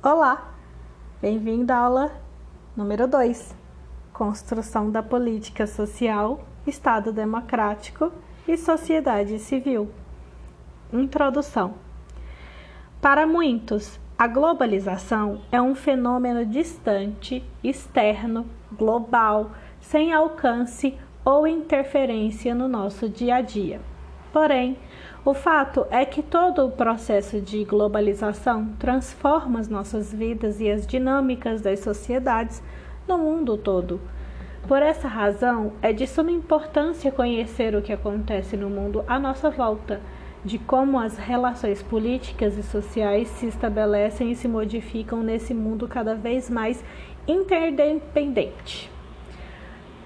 Olá, bem-vindo à aula número 2: Construção da Política Social, Estado Democrático e Sociedade Civil. Introdução. Para muitos, a globalização é um fenômeno distante, externo, global, sem alcance ou interferência no nosso dia a dia. Porém, o fato é que todo o processo de globalização transforma as nossas vidas e as dinâmicas das sociedades no mundo todo. Por essa razão, é de suma importância conhecer o que acontece no mundo à nossa volta de como as relações políticas e sociais se estabelecem e se modificam nesse mundo cada vez mais interdependente.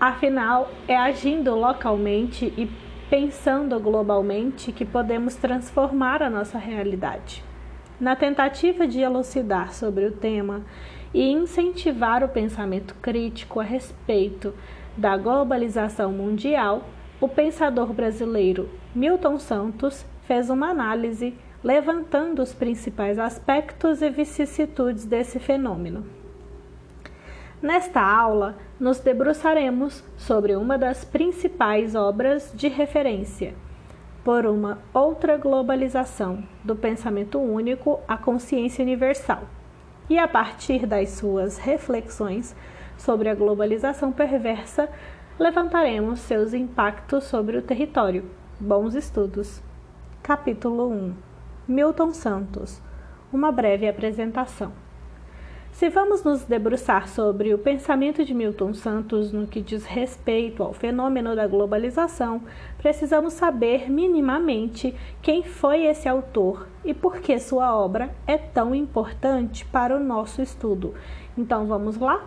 Afinal, é agindo localmente e pensando globalmente que podemos transformar a nossa realidade. Na tentativa de elucidar sobre o tema e incentivar o pensamento crítico a respeito da globalização mundial, o pensador brasileiro Milton Santos fez uma análise levantando os principais aspectos e vicissitudes desse fenômeno. Nesta aula, nos debruçaremos sobre uma das principais obras de referência, por uma outra globalização do pensamento único à consciência universal, e a partir das suas reflexões sobre a globalização perversa, levantaremos seus impactos sobre o território. Bons estudos! Capítulo 1 Milton Santos Uma breve apresentação. Se vamos nos debruçar sobre o pensamento de Milton Santos no que diz respeito ao fenômeno da globalização, precisamos saber minimamente quem foi esse autor e por que sua obra é tão importante para o nosso estudo. Então vamos lá?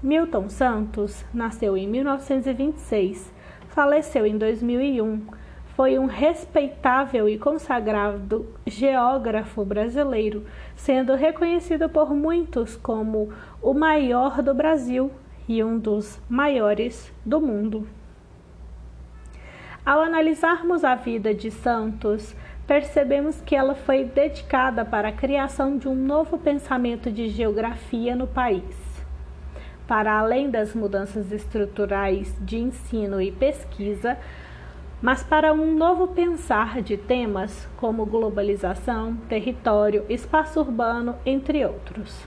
Milton Santos nasceu em 1926, faleceu em 2001 foi um respeitável e consagrado geógrafo brasileiro, sendo reconhecido por muitos como o maior do Brasil e um dos maiores do mundo. Ao analisarmos a vida de Santos, percebemos que ela foi dedicada para a criação de um novo pensamento de geografia no país. Para além das mudanças estruturais de ensino e pesquisa, mas para um novo pensar de temas como globalização, território, espaço urbano, entre outros.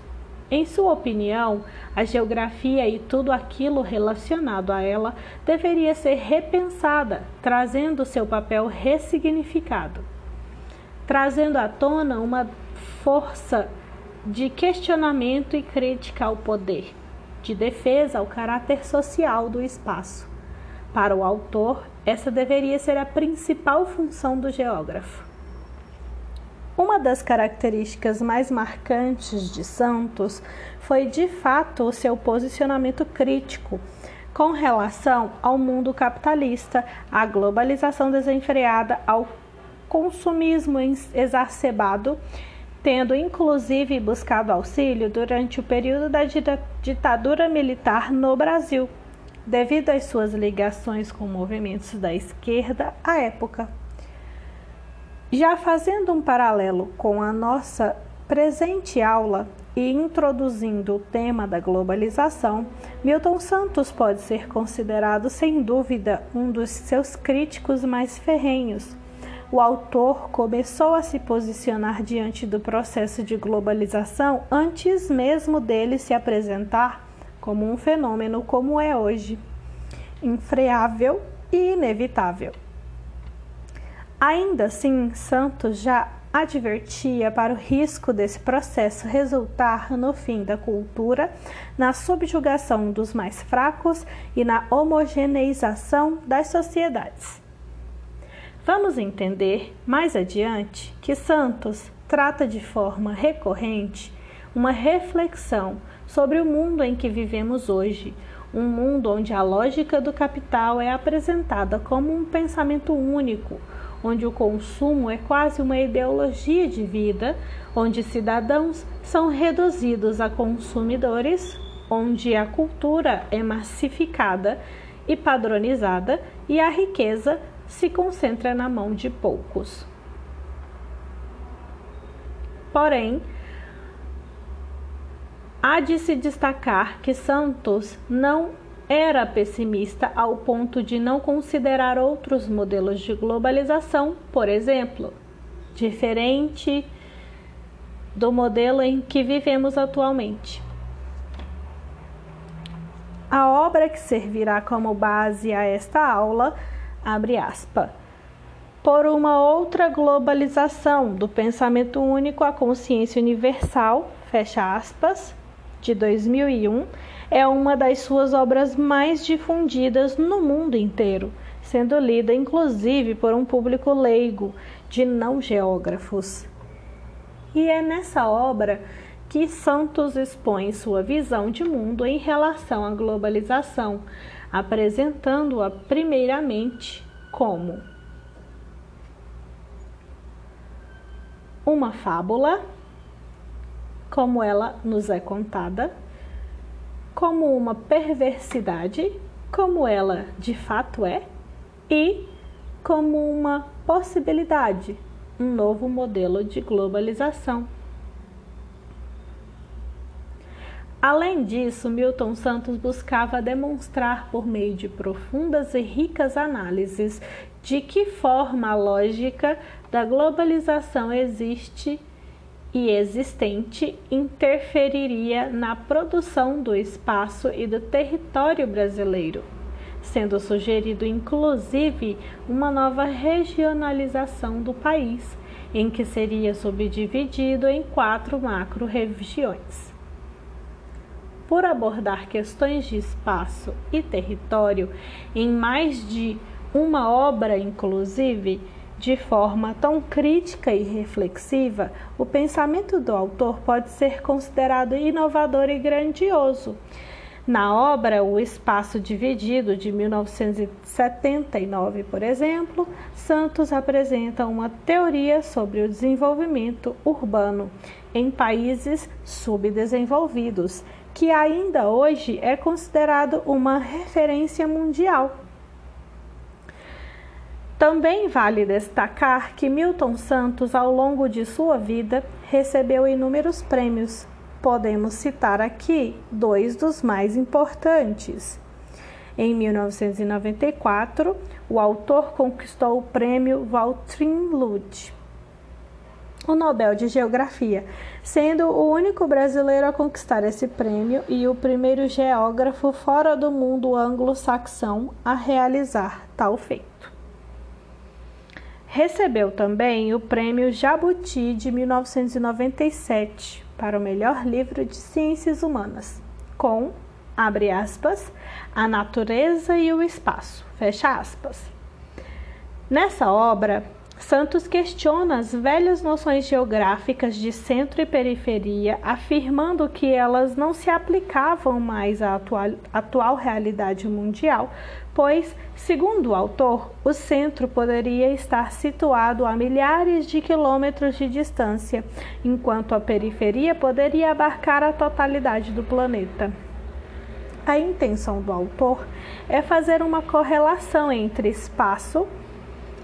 Em sua opinião, a geografia e tudo aquilo relacionado a ela deveria ser repensada, trazendo seu papel ressignificado, trazendo à tona uma força de questionamento e crítica ao poder, de defesa ao caráter social do espaço. Para o autor, essa deveria ser a principal função do geógrafo. Uma das características mais marcantes de Santos foi de fato o seu posicionamento crítico com relação ao mundo capitalista, à globalização desenfreada, ao consumismo exacerbado, tendo inclusive buscado auxílio durante o período da ditadura militar no Brasil devido às suas ligações com movimentos da esquerda à época. Já fazendo um paralelo com a nossa presente aula e introduzindo o tema da globalização, Milton Santos pode ser considerado sem dúvida um dos seus críticos mais ferrenhos. O autor começou a se posicionar diante do processo de globalização antes mesmo dele se apresentar como um fenômeno como é hoje, infreável e inevitável. Ainda assim, Santos já advertia para o risco desse processo resultar no fim da cultura, na subjugação dos mais fracos e na homogeneização das sociedades. Vamos entender mais adiante que Santos trata de forma recorrente uma reflexão sobre o mundo em que vivemos hoje, um mundo onde a lógica do capital é apresentada como um pensamento único, onde o consumo é quase uma ideologia de vida, onde cidadãos são reduzidos a consumidores, onde a cultura é massificada e padronizada e a riqueza se concentra na mão de poucos. Porém, Há de se destacar que Santos não era pessimista ao ponto de não considerar outros modelos de globalização, por exemplo, diferente do modelo em que vivemos atualmente. A obra que servirá como base a esta aula, abre aspas, por uma outra globalização do pensamento único à consciência universal, fecha aspas, de 2001, é uma das suas obras mais difundidas no mundo inteiro, sendo lida inclusive por um público leigo de não geógrafos. E é nessa obra que Santos expõe sua visão de mundo em relação à globalização, apresentando-a primeiramente como uma fábula, como ela nos é contada, como uma perversidade, como ela de fato é, e como uma possibilidade, um novo modelo de globalização. Além disso, Milton Santos buscava demonstrar por meio de profundas e ricas análises de que forma a lógica da globalização existe e existente interferiria na produção do espaço e do território brasileiro, sendo sugerido inclusive uma nova regionalização do país, em que seria subdividido em quatro macro-regiões. Por abordar questões de espaço e território em mais de uma obra, inclusive, de forma tão crítica e reflexiva, o pensamento do autor pode ser considerado inovador e grandioso. Na obra O Espaço Dividido, de 1979, por exemplo, Santos apresenta uma teoria sobre o desenvolvimento urbano em países subdesenvolvidos que ainda hoje é considerado uma referência mundial. Também vale destacar que Milton Santos, ao longo de sua vida, recebeu inúmeros prêmios. Podemos citar aqui dois dos mais importantes. Em 1994, o autor conquistou o prêmio Valtrin Lud o Nobel de Geografia, sendo o único brasileiro a conquistar esse prêmio e o primeiro geógrafo fora do mundo anglo-saxão a realizar tal feito. Recebeu também o prêmio Jabuti de 1997 para o melhor livro de ciências humanas, com, abre aspas, A Natureza e o Espaço, fecha aspas. Nessa obra, Santos questiona as velhas noções geográficas de centro e periferia, afirmando que elas não se aplicavam mais à atual, atual realidade mundial, pois, segundo o autor, o centro poderia estar situado a milhares de quilômetros de distância, enquanto a periferia poderia abarcar a totalidade do planeta. A intenção do autor é fazer uma correlação entre espaço,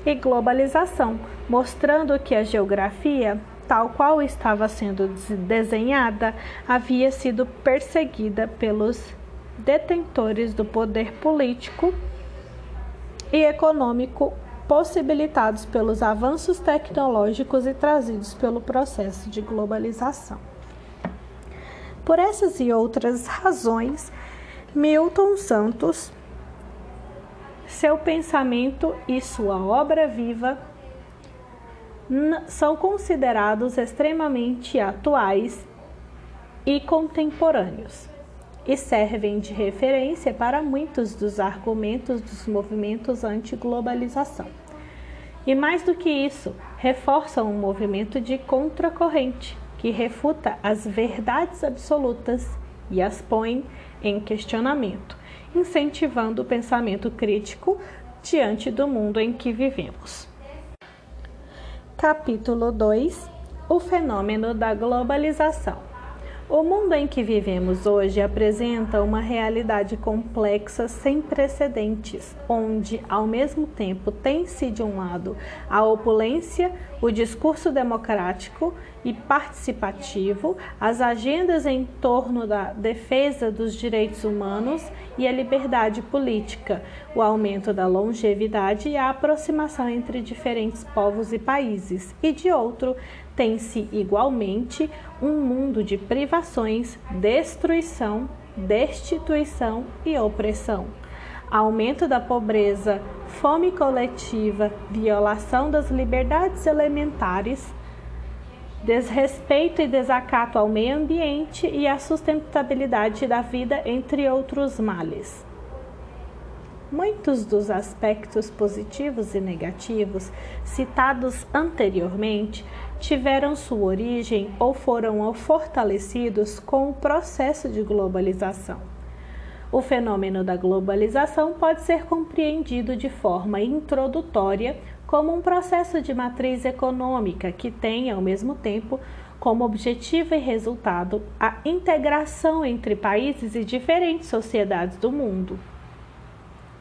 e globalização, mostrando que a geografia, tal qual estava sendo desenhada, havia sido perseguida pelos detentores do poder político e econômico possibilitados pelos avanços tecnológicos e trazidos pelo processo de globalização. Por essas e outras razões, Milton Santos seu pensamento e sua obra viva são considerados extremamente atuais e contemporâneos e servem de referência para muitos dos argumentos dos movimentos anti-globalização. E mais do que isso, reforçam um movimento de contracorrente que refuta as verdades absolutas e as põe em questionamento incentivando o pensamento crítico diante do mundo em que vivemos. Capítulo 2 O fenômeno da globalização. O mundo em que vivemos hoje apresenta uma realidade complexa sem precedentes, onde, ao mesmo tempo, tem-se de um lado a opulência, o discurso democrático e participativo, as agendas em torno da defesa dos direitos humanos e a liberdade política, o aumento da longevidade e a aproximação entre diferentes povos e países, e de outro, tem-se igualmente um mundo de privações, destruição, destituição e opressão aumento da pobreza, fome coletiva, violação das liberdades elementares, desrespeito e desacato ao meio ambiente e à sustentabilidade da vida, entre outros males. Muitos dos aspectos positivos e negativos citados anteriormente tiveram sua origem ou foram fortalecidos com o processo de globalização. O fenômeno da globalização pode ser compreendido de forma introdutória como um processo de matriz econômica que tem, ao mesmo tempo, como objetivo e resultado a integração entre países e diferentes sociedades do mundo.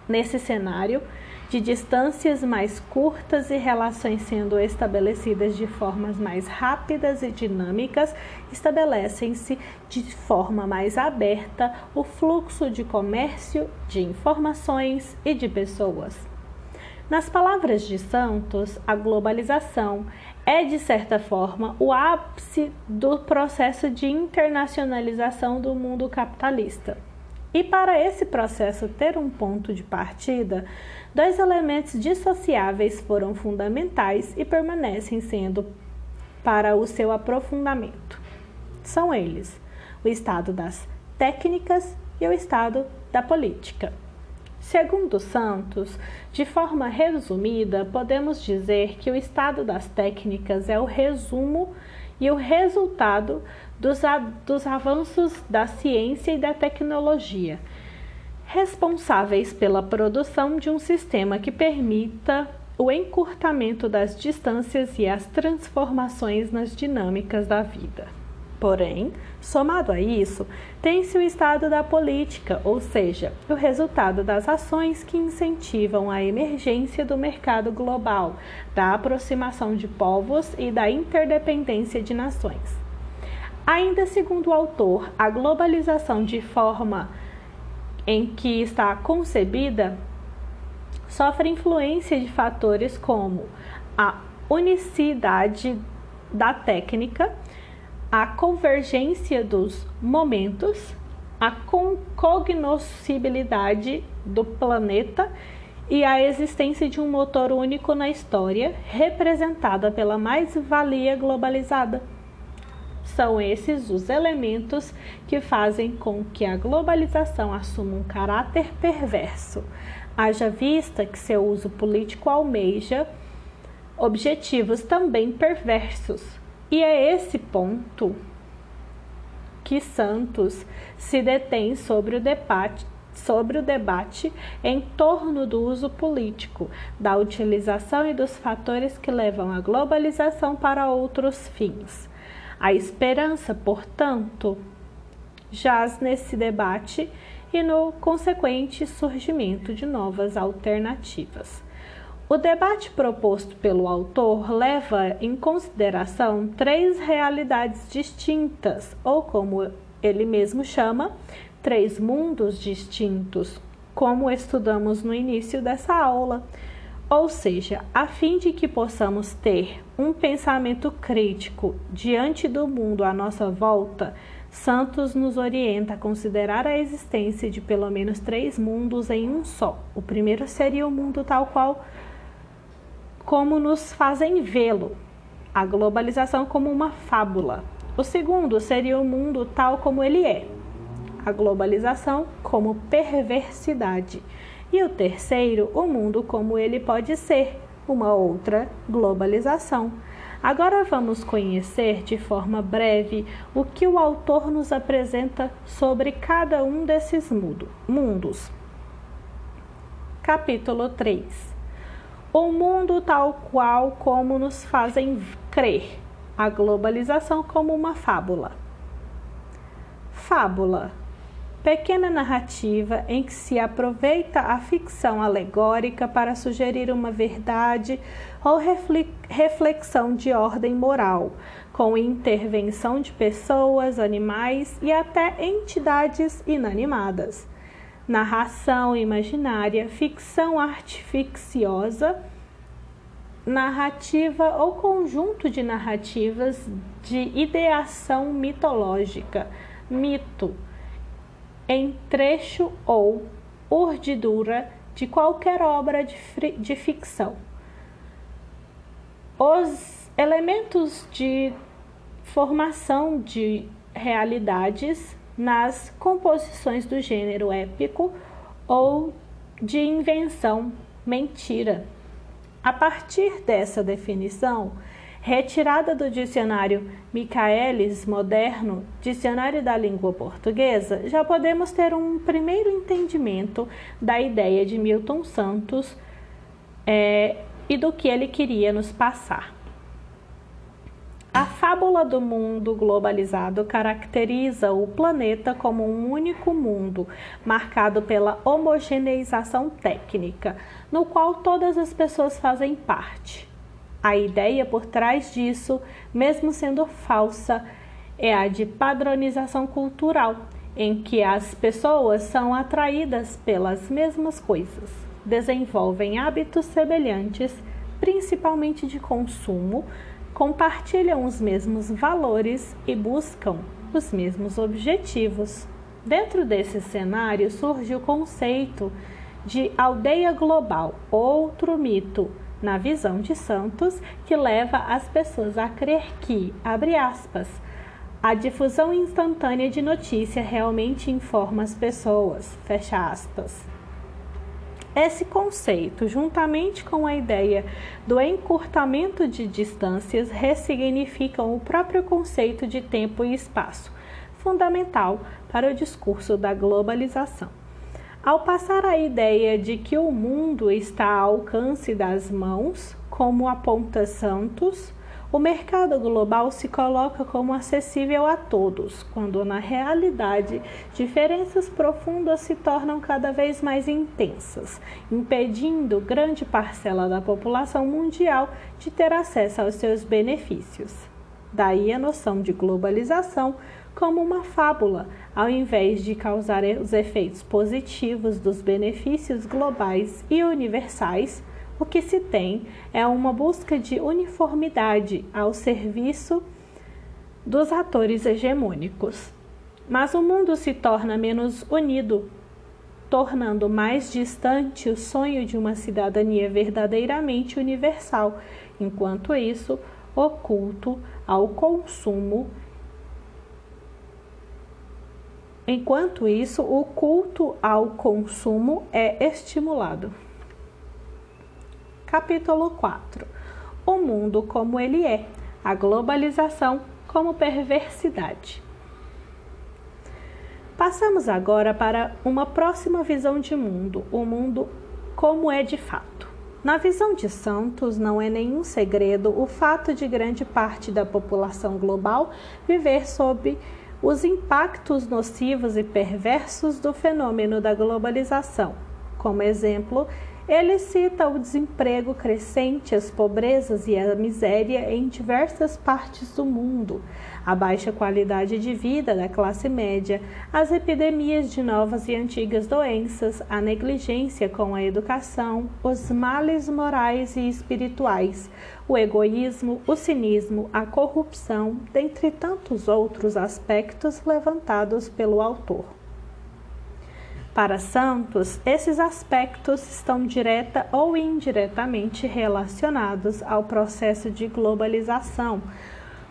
Nesse cenário, de distâncias mais curtas e relações sendo estabelecidas de formas mais rápidas e dinâmicas, estabelecem-se de forma mais aberta o fluxo de comércio, de informações e de pessoas. Nas palavras de Santos, a globalização é, de certa forma, o ápice do processo de internacionalização do mundo capitalista. E para esse processo ter um ponto de partida, dois elementos dissociáveis foram fundamentais e permanecem sendo para o seu aprofundamento. São eles: o estado das técnicas e o estado da política. Segundo Santos, de forma resumida, podemos dizer que o estado das técnicas é o resumo e o resultado dos, dos avanços da ciência e da tecnologia, responsáveis pela produção de um sistema que permita o encurtamento das distâncias e as transformações nas dinâmicas da vida. Porém, somado a isso, tem-se o estado da política, ou seja, o resultado das ações que incentivam a emergência do mercado global, da aproximação de povos e da interdependência de nações. Ainda segundo o autor, a globalização de forma em que está concebida sofre influência de fatores como a unicidade da técnica, a convergência dos momentos, a cognoscibilidade do planeta e a existência de um motor único na história, representada pela mais-valia globalizada. São esses os elementos que fazem com que a globalização assuma um caráter perverso, haja vista que seu uso político almeja objetivos também perversos. E é esse ponto que Santos se detém sobre o debate sobre o debate em torno do uso político, da utilização e dos fatores que levam a globalização para outros fins. A esperança, portanto, jaz nesse debate e no consequente surgimento de novas alternativas. O debate proposto pelo autor leva em consideração três realidades distintas, ou como ele mesmo chama, três mundos distintos, como estudamos no início dessa aula. Ou seja, a fim de que possamos ter um pensamento crítico diante do mundo à nossa volta, Santos nos orienta a considerar a existência de pelo menos três mundos em um só. O primeiro seria o mundo tal qual como nos fazem vê-lo, a globalização como uma fábula. O segundo seria o mundo tal como ele é, a globalização como perversidade. E o terceiro, o mundo como ele pode ser, uma outra globalização. Agora vamos conhecer de forma breve o que o autor nos apresenta sobre cada um desses mundos. Capítulo 3 O mundo tal qual como nos fazem crer, a globalização como uma fábula. Fábula pequena narrativa em que se aproveita a ficção alegórica para sugerir uma verdade ou reflexão de ordem moral, com intervenção de pessoas, animais e até entidades inanimadas. Narração imaginária, ficção artificiosa, narrativa ou conjunto de narrativas de ideação mitológica, mito em trecho ou urdidura de qualquer obra de, de ficção. Os elementos de formação de realidades nas composições do gênero épico ou de invenção mentira. A partir dessa definição, retirada do dicionário Michaelis Moderno, Dicionário da Língua Portuguesa, já podemos ter um primeiro entendimento da ideia de Milton Santos é, e do que ele queria nos passar. A fábula do mundo globalizado caracteriza o planeta como um único mundo, marcado pela homogeneização técnica, no qual todas as pessoas fazem parte. A ideia por trás disso, mesmo sendo falsa, é a de padronização cultural, em que as pessoas são atraídas pelas mesmas coisas, desenvolvem hábitos semelhantes, principalmente de consumo, compartilham os mesmos valores e buscam os mesmos objetivos. Dentro desse cenário surge o conceito de aldeia global, outro mito na visão de Santos, que leva as pessoas a crer que, abre aspas, a difusão instantânea de notícia realmente informa as pessoas, fecha aspas. Esse conceito, juntamente com a ideia do encurtamento de distâncias, ressignificam o próprio conceito de tempo e espaço, fundamental para o discurso da globalização. Ao passar a ideia de que o mundo está ao alcance das mãos, como aponta Santos, o mercado global se coloca como acessível a todos, quando na realidade diferenças profundas se tornam cada vez mais intensas, impedindo grande parcela da população mundial de ter acesso aos seus benefícios. Daí a noção de globalização como uma fábula, ao invés de causar os efeitos positivos dos benefícios globais e universais, o que se tem é uma busca de uniformidade ao serviço dos atores hegemônicos. Mas o mundo se torna menos unido, tornando mais distante o sonho de uma cidadania verdadeiramente universal. Enquanto isso, o culto ao consumo Enquanto isso, o culto ao consumo é estimulado. Capítulo 4 O mundo como ele é, a globalização como perversidade. Passamos agora para uma próxima visão de mundo, o mundo como é de fato. Na visão de Santos, não é nenhum segredo o fato de grande parte da população global viver sob os impactos nocivos e perversos do fenômeno da globalização. Como exemplo, ele cita o desemprego crescente, as pobrezas e a miséria em diversas partes do mundo, a baixa qualidade de vida da classe média, as epidemias de novas e antigas doenças, a negligência com a educação, os males morais e espirituais, o egoísmo, o cinismo, a corrupção, dentre tantos outros aspectos levantados pelo autor. Para Santos, esses aspectos estão direta ou indiretamente relacionados ao processo de globalização,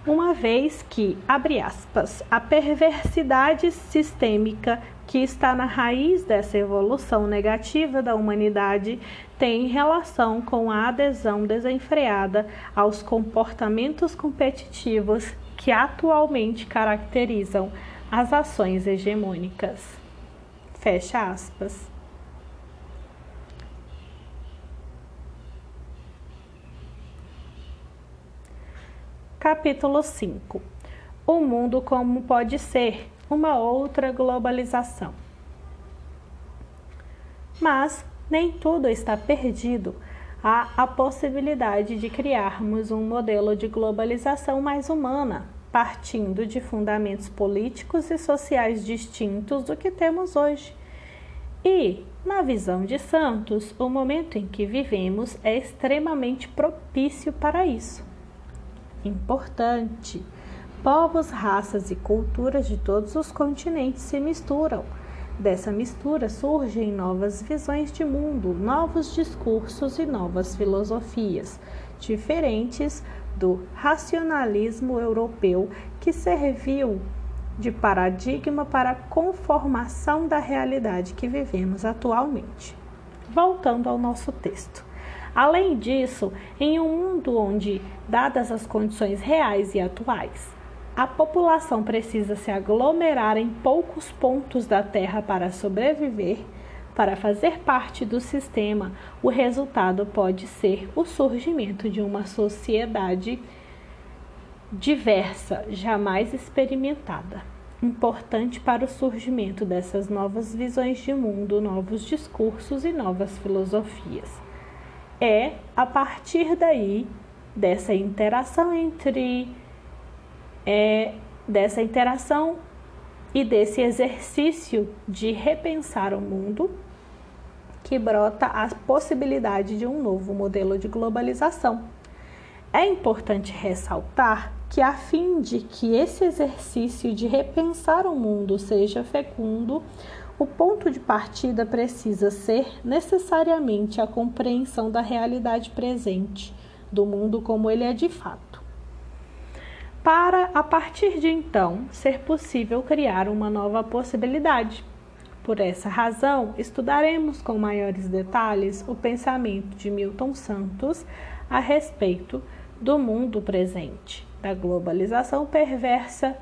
uma vez que, abre aspas, a perversidade sistêmica que está na raiz dessa evolução negativa da humanidade tem relação com a adesão desenfreada aos comportamentos competitivos que atualmente caracterizam as ações hegemônicas. Fecha aspas. Capítulo 5 O mundo como pode ser uma outra globalização. Mas nem tudo está perdido. Há a possibilidade de criarmos um modelo de globalização mais humana, partindo de fundamentos políticos e sociais distintos do que temos hoje. E, na visão de Santos, o momento em que vivemos é extremamente propício para isso. Importante Povos, raças e culturas de todos os continentes se misturam. Dessa mistura surgem novas visões de mundo, novos discursos e novas filosofias, diferentes do racionalismo europeu que serviu de paradigma para a conformação da realidade que vivemos atualmente. Voltando ao nosso texto. Além disso, em um mundo onde, dadas as condições reais e atuais, a população precisa se aglomerar em poucos pontos da Terra para sobreviver, para fazer parte do sistema, o resultado pode ser o surgimento de uma sociedade diversa, jamais experimentada. Importante para o surgimento dessas novas visões de mundo, novos discursos e novas filosofias. É a partir daí, dessa interação entre é, dessa interação e desse exercício de repensar o mundo que brota a possibilidade de um novo modelo de globalização. É importante ressaltar que, a fim de que esse exercício de repensar o mundo seja fecundo, o ponto de partida precisa ser necessariamente a compreensão da realidade presente, do mundo como ele é de fato para a partir de então ser possível criar uma nova possibilidade. Por essa razão, estudaremos com maiores detalhes o pensamento de Milton Santos a respeito do mundo presente, da globalização perversa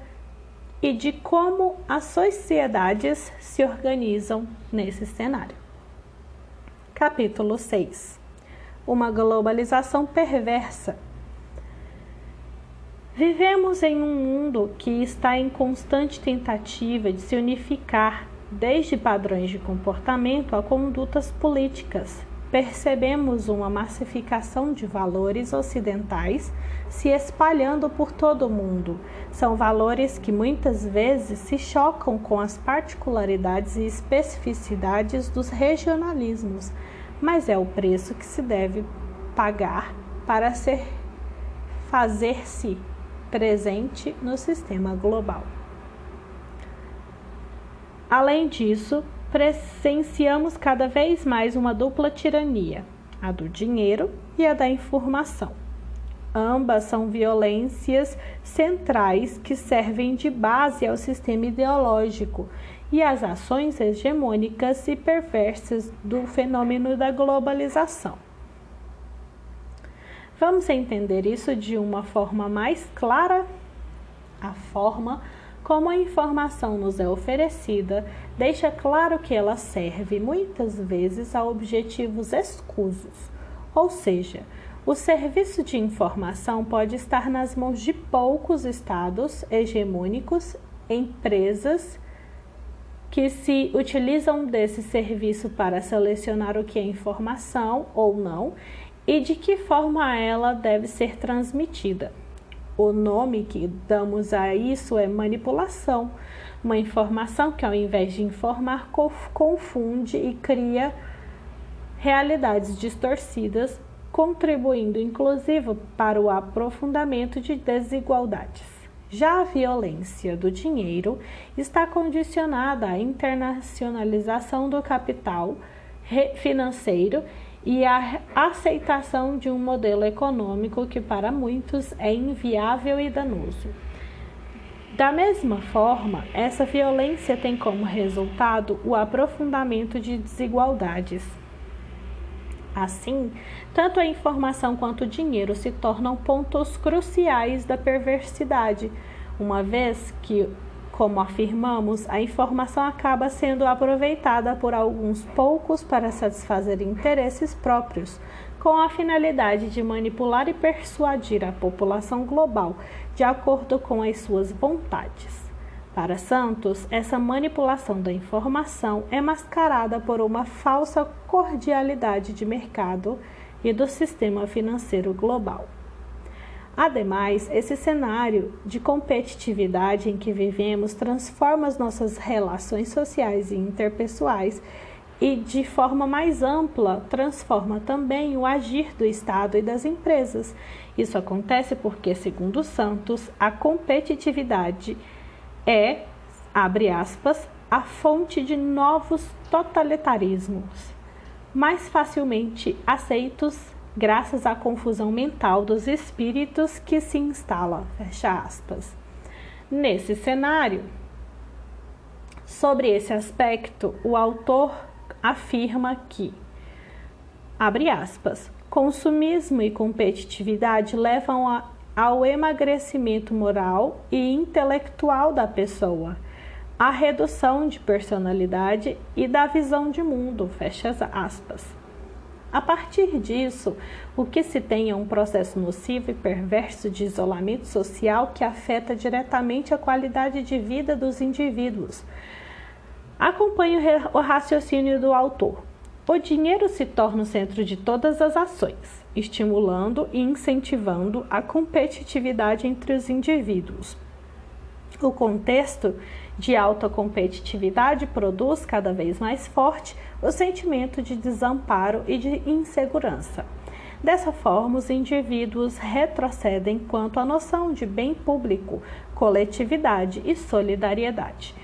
e de como as sociedades se organizam nesse cenário. Capítulo 6 Uma globalização perversa Vivemos em um mundo que está em constante tentativa de se unificar, desde padrões de comportamento a condutas políticas. Percebemos uma massificação de valores ocidentais se espalhando por todo o mundo. São valores que muitas vezes se chocam com as particularidades e especificidades dos regionalismos, mas é o preço que se deve pagar para ser fazer-se presente no sistema global. Além disso, presenciamos cada vez mais uma dupla tirania, a do dinheiro e a da informação. Ambas são violências centrais que servem de base ao sistema ideológico e às ações hegemônicas e perversas do fenômeno da globalização. Vamos entender isso de uma forma mais clara? A forma como a informação nos é oferecida deixa claro que ela serve muitas vezes a objetivos escusos, ou seja, o serviço de informação pode estar nas mãos de poucos estados hegemônicos, empresas que se utilizam desse serviço para selecionar o que é informação ou não e de que forma ela deve ser transmitida. O nome que damos a isso é manipulação, uma informação que, ao invés de informar, confunde e cria realidades distorcidas, contribuindo inclusive para o aprofundamento de desigualdades. Já a violência do dinheiro está condicionada à internacionalização do capital financeiro e a aceitação de um modelo econômico que para muitos é inviável e danoso. Da mesma forma, essa violência tem como resultado o aprofundamento de desigualdades. Assim, tanto a informação quanto o dinheiro se tornam pontos cruciais da perversidade, uma vez que como afirmamos, a informação acaba sendo aproveitada por alguns poucos para satisfazer interesses próprios, com a finalidade de manipular e persuadir a população global de acordo com as suas vontades. Para Santos, essa manipulação da informação é mascarada por uma falsa cordialidade de mercado e do sistema financeiro global. Ademais, esse cenário de competitividade em que vivemos transforma as nossas relações sociais e interpessoais e, de forma mais ampla, transforma também o agir do Estado e das empresas. Isso acontece porque, segundo Santos, a competitividade é, abre aspas, a fonte de novos totalitarismos, mais facilmente aceitos graças à confusão mental dos espíritos que se instala, fecha aspas. Nesse cenário, sobre esse aspecto, o autor afirma que, abre aspas, consumismo e competitividade levam a, ao emagrecimento moral e intelectual da pessoa, à redução de personalidade e da visão de mundo, fecha aspas. A partir disso, o que se tem é um processo nocivo e perverso de isolamento social que afeta diretamente a qualidade de vida dos indivíduos. Acompanhe o raciocínio do autor. O dinheiro se torna o centro de todas as ações, estimulando e incentivando a competitividade entre os indivíduos. O contexto de alta competitividade produz cada vez mais forte o sentimento de desamparo e de insegurança. Dessa forma, os indivíduos retrocedem quanto à noção de bem público, coletividade e solidariedade.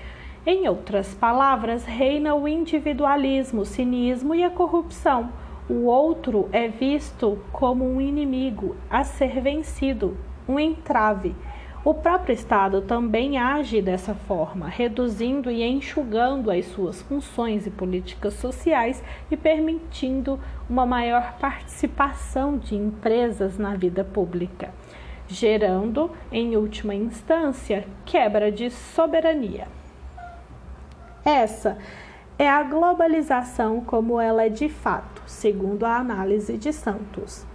Em outras palavras, reina o individualismo, o cinismo e a corrupção. O outro é visto como um inimigo a ser vencido, um entrave o próprio Estado também age dessa forma, reduzindo e enxugando as suas funções e políticas sociais e permitindo uma maior participação de empresas na vida pública, gerando, em última instância, quebra de soberania. Essa é a globalização como ela é de fato, segundo a análise de Santos.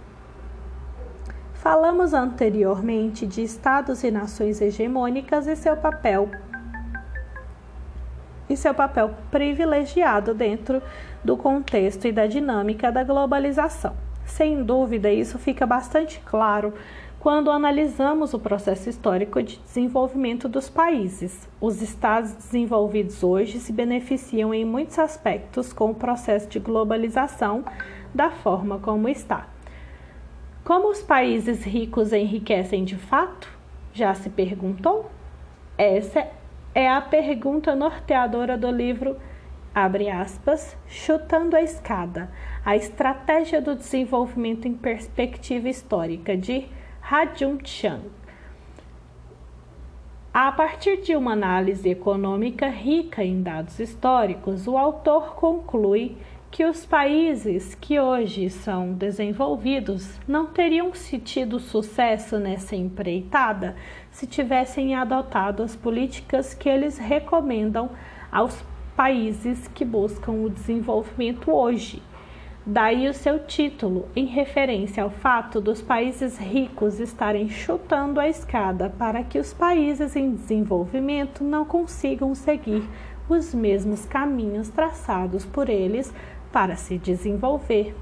Falamos anteriormente de estados e nações hegemônicas e seu papel e seu papel privilegiado dentro do contexto e da dinâmica da globalização. Sem dúvida, isso fica bastante claro quando analisamos o processo histórico de desenvolvimento dos países. Os estados desenvolvidos hoje se beneficiam em muitos aspectos com o processo de globalização da forma como está. Como os países ricos enriquecem de fato? Já se perguntou? Essa é a pergunta norteadora do livro, abre aspas, Chutando a Escada, a estratégia do desenvolvimento em perspectiva histórica, de Rajun Chang. A partir de uma análise econômica rica em dados históricos, o autor conclui que os países que hoje são desenvolvidos não teriam tido sucesso nessa empreitada se tivessem adotado as políticas que eles recomendam aos países que buscam o desenvolvimento hoje. Daí o seu título, em referência ao fato dos países ricos estarem chutando a escada para que os países em desenvolvimento não consigam seguir os mesmos caminhos traçados por eles para se desenvolver.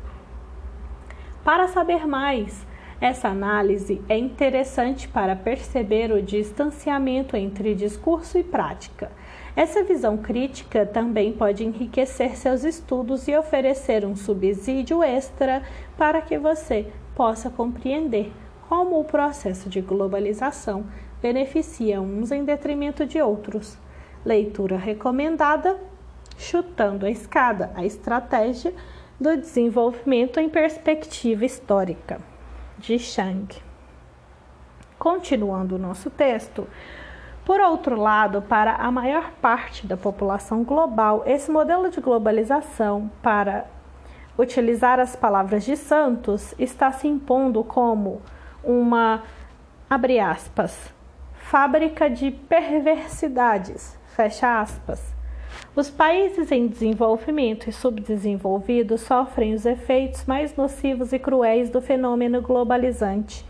Para saber mais, essa análise é interessante para perceber o distanciamento entre discurso e prática. Essa visão crítica também pode enriquecer seus estudos e oferecer um subsídio extra para que você possa compreender como o processo de globalização beneficia uns em detrimento de outros. Leitura recomendada chutando a escada, a estratégia do desenvolvimento em perspectiva histórica, de Chang. Continuando o nosso texto, por outro lado, para a maior parte da população global, esse modelo de globalização, para utilizar as palavras de Santos, está se impondo como uma, abre aspas, fábrica de perversidades, fecha aspas, os países em desenvolvimento e subdesenvolvidos sofrem os efeitos mais nocivos e cruéis do fenômeno globalizante,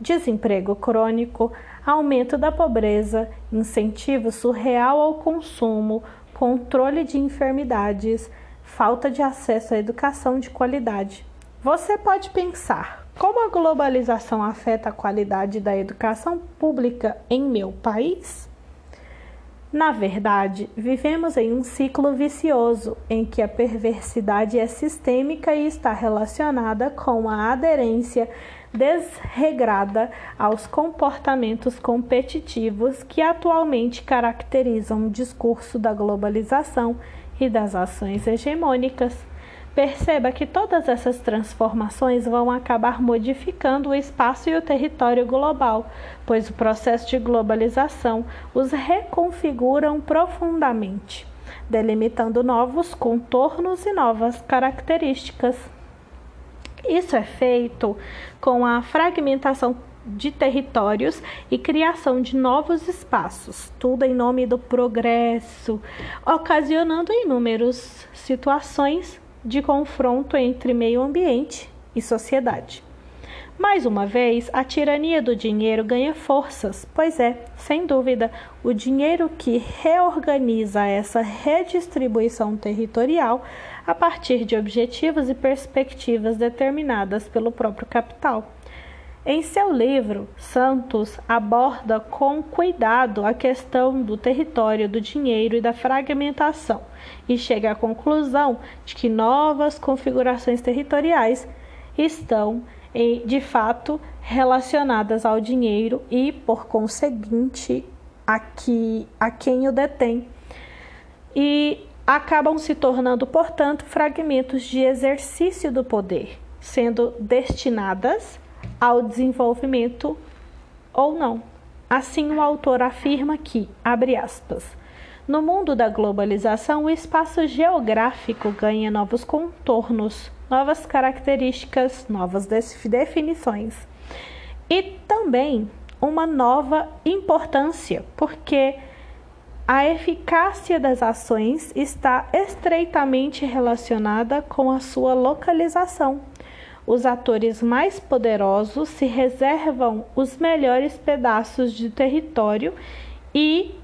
desemprego crônico, aumento da pobreza, incentivo surreal ao consumo, controle de enfermidades, falta de acesso à educação de qualidade. Você pode pensar como a globalização afeta a qualidade da educação pública em meu país? Na verdade, vivemos em um ciclo vicioso em que a perversidade é sistêmica e está relacionada com a aderência desregrada aos comportamentos competitivos que atualmente caracterizam o discurso da globalização e das ações hegemônicas. Perceba que todas essas transformações vão acabar modificando o espaço e o território global, pois o processo de globalização os reconfiguram profundamente, delimitando novos contornos e novas características. Isso é feito com a fragmentação de territórios e criação de novos espaços, tudo em nome do progresso, ocasionando inúmeras situações de confronto entre meio ambiente e sociedade. Mais uma vez, a tirania do dinheiro ganha forças, pois é, sem dúvida, o dinheiro que reorganiza essa redistribuição territorial a partir de objetivos e perspectivas determinadas pelo próprio capital. Em seu livro, Santos aborda com cuidado a questão do território, do dinheiro e da fragmentação e chega à conclusão de que novas configurações territoriais estão, de fato, relacionadas ao dinheiro e, por conseguinte, a, que, a quem o detém. E acabam se tornando, portanto, fragmentos de exercício do poder, sendo destinadas ao desenvolvimento ou não. Assim, o autor afirma que, abre aspas, no mundo da globalização, o espaço geográfico ganha novos contornos, novas características, novas definições e também uma nova importância, porque a eficácia das ações está estreitamente relacionada com a sua localização os atores mais poderosos se reservam os melhores pedaços de território e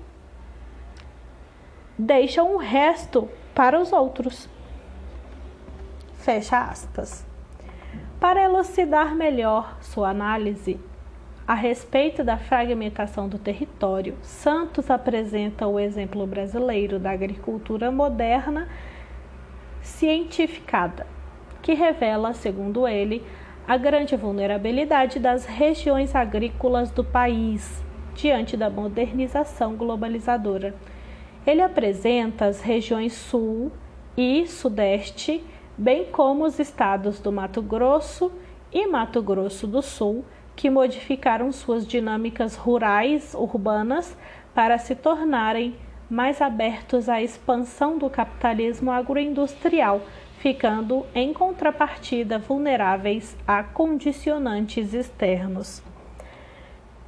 deixam o resto para os outros. Fecha aspas. Para elucidar melhor sua análise a respeito da fragmentação do território, Santos apresenta o exemplo brasileiro da agricultura moderna cientificada que revela, segundo ele, a grande vulnerabilidade das regiões agrícolas do país diante da modernização globalizadora. Ele apresenta as regiões Sul e Sudeste, bem como os estados do Mato Grosso e Mato Grosso do Sul, que modificaram suas dinâmicas rurais urbanas para se tornarem mais abertos à expansão do capitalismo agroindustrial ficando em contrapartida vulneráveis a condicionantes externos.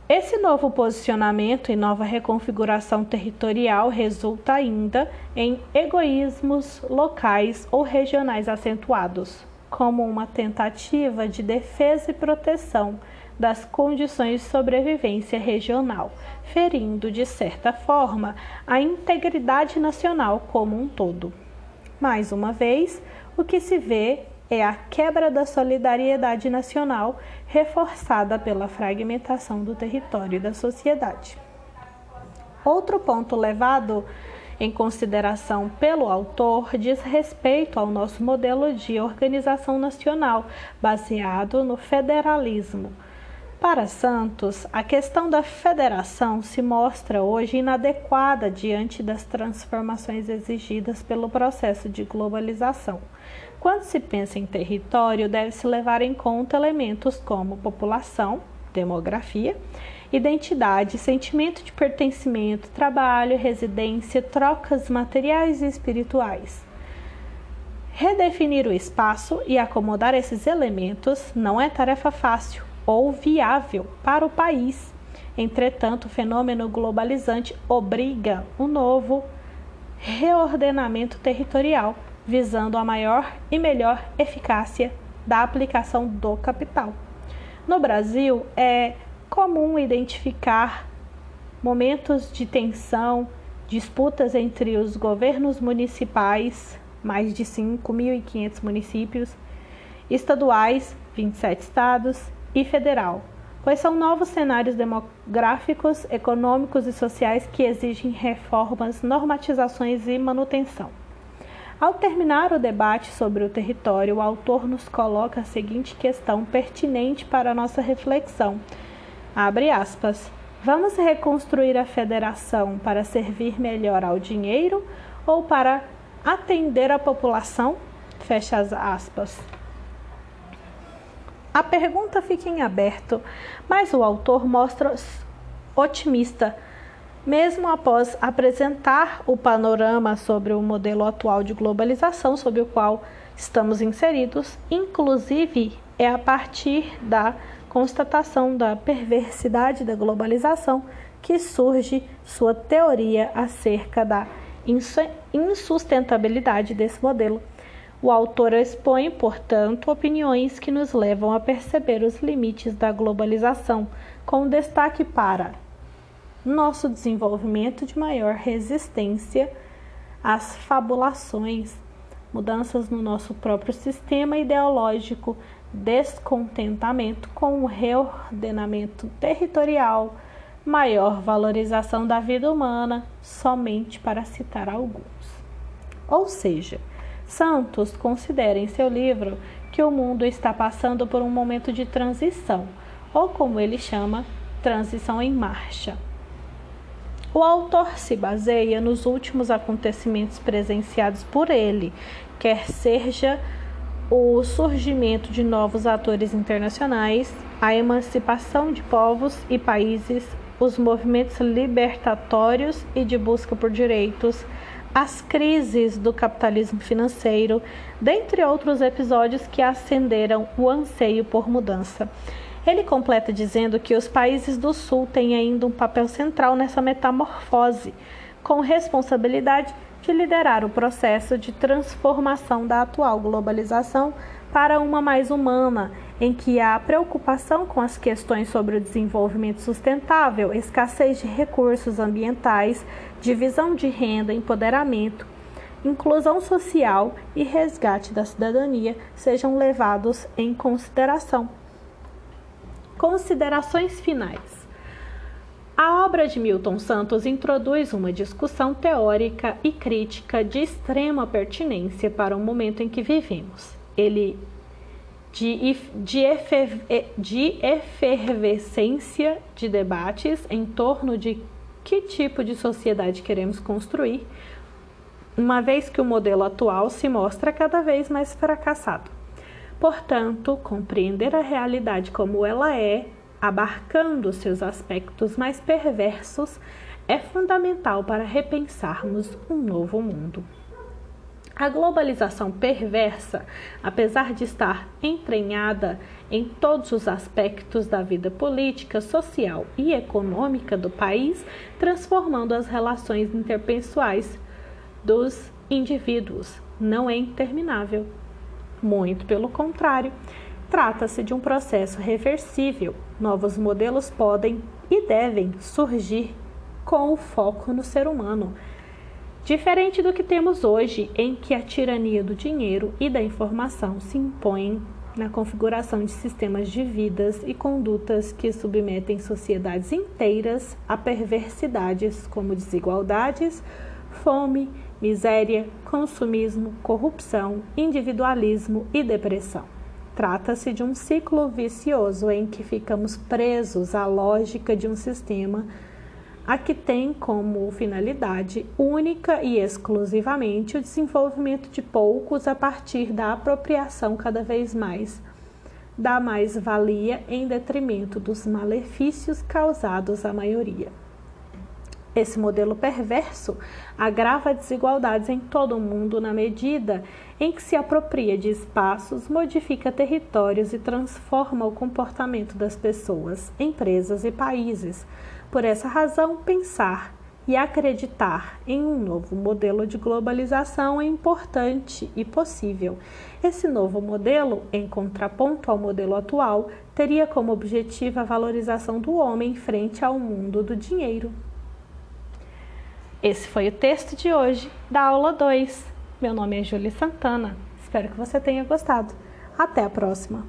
Esse novo posicionamento e nova reconfiguração territorial resulta ainda em egoísmos locais ou regionais acentuados, como uma tentativa de defesa e proteção das condições de sobrevivência regional, ferindo, de certa forma, a integridade nacional como um todo. Mais uma vez, o que se vê é a quebra da solidariedade nacional reforçada pela fragmentação do território e da sociedade. Outro ponto levado em consideração pelo autor diz respeito ao nosso modelo de organização nacional baseado no federalismo. Para Santos, a questão da federação se mostra hoje inadequada diante das transformações exigidas pelo processo de globalização. Quando se pensa em território, deve-se levar em conta elementos como população, demografia, identidade, sentimento de pertencimento, trabalho, residência, trocas materiais e espirituais. Redefinir o espaço e acomodar esses elementos não é tarefa fácil ou viável para o país. Entretanto, o fenômeno globalizante obriga um novo reordenamento territorial visando a maior e melhor eficácia da aplicação do capital. No Brasil, é comum identificar momentos de tensão, disputas entre os governos municipais, mais de 5.500 municípios, estaduais, 27 estados, e federal, pois são novos cenários demográficos, econômicos e sociais que exigem reformas, normatizações e manutenção. Ao terminar o debate sobre o território, o autor nos coloca a seguinte questão pertinente para a nossa reflexão. Abre aspas. Vamos reconstruir a federação para servir melhor ao dinheiro ou para atender a população? Fecha as aspas. A pergunta fica em aberto, mas o autor mostra otimista, mesmo após apresentar o panorama sobre o modelo atual de globalização sob o qual estamos inseridos, inclusive é a partir da constatação da perversidade da globalização que surge sua teoria acerca da insustentabilidade desse modelo. O autor expõe, portanto, opiniões que nos levam a perceber os limites da globalização, com destaque para nosso desenvolvimento de maior resistência às fabulações, mudanças no nosso próprio sistema ideológico, descontentamento com o reordenamento territorial, maior valorização da vida humana, somente para citar alguns. Ou seja, Santos considera em seu livro que o mundo está passando por um momento de transição, ou como ele chama, transição em marcha. O autor se baseia nos últimos acontecimentos presenciados por ele, quer seja o surgimento de novos atores internacionais, a emancipação de povos e países, os movimentos libertatórios e de busca por direitos, as crises do capitalismo financeiro, dentre outros episódios que acenderam o anseio por mudança. Ele completa dizendo que os países do Sul têm ainda um papel central nessa metamorfose, com responsabilidade de liderar o processo de transformação da atual globalização para uma mais humana, em que a preocupação com as questões sobre o desenvolvimento sustentável, escassez de recursos ambientais, divisão de renda, empoderamento, inclusão social e resgate da cidadania sejam levados em consideração. Considerações finais. A obra de Milton Santos introduz uma discussão teórica e crítica de extrema pertinência para o momento em que vivemos. Ele de, de, efer, de efervescência de debates em torno de que tipo de sociedade queremos construir, uma vez que o modelo atual se mostra cada vez mais fracassado. Portanto, compreender a realidade como ela é abarcando seus aspectos mais perversos, é fundamental para repensarmos um novo mundo. A globalização perversa, apesar de estar entranhada em todos os aspectos da vida política, social e econômica do país, transformando as relações interpessoais dos indivíduos, não é interminável. Muito pelo contrário, Trata-se de um processo reversível. Novos modelos podem e devem surgir com o foco no ser humano. Diferente do que temos hoje, em que a tirania do dinheiro e da informação se impõe na configuração de sistemas de vidas e condutas que submetem sociedades inteiras a perversidades como desigualdades, fome, miséria, consumismo, corrupção, individualismo e depressão. Trata-se de um ciclo vicioso em que ficamos presos à lógica de um sistema a que tem como finalidade única e exclusivamente o desenvolvimento de poucos a partir da apropriação cada vez mais da mais-valia em detrimento dos malefícios causados à maioria. Esse modelo perverso agrava desigualdades em todo o mundo na medida em que se apropria de espaços, modifica territórios e transforma o comportamento das pessoas, empresas e países. Por essa razão, pensar e acreditar em um novo modelo de globalização é importante e possível. Esse novo modelo, em contraponto ao modelo atual, teria como objetivo a valorização do homem frente ao mundo do dinheiro. Esse foi o texto de hoje da aula 2. Meu nome é Júlia Santana. Espero que você tenha gostado. Até a próxima!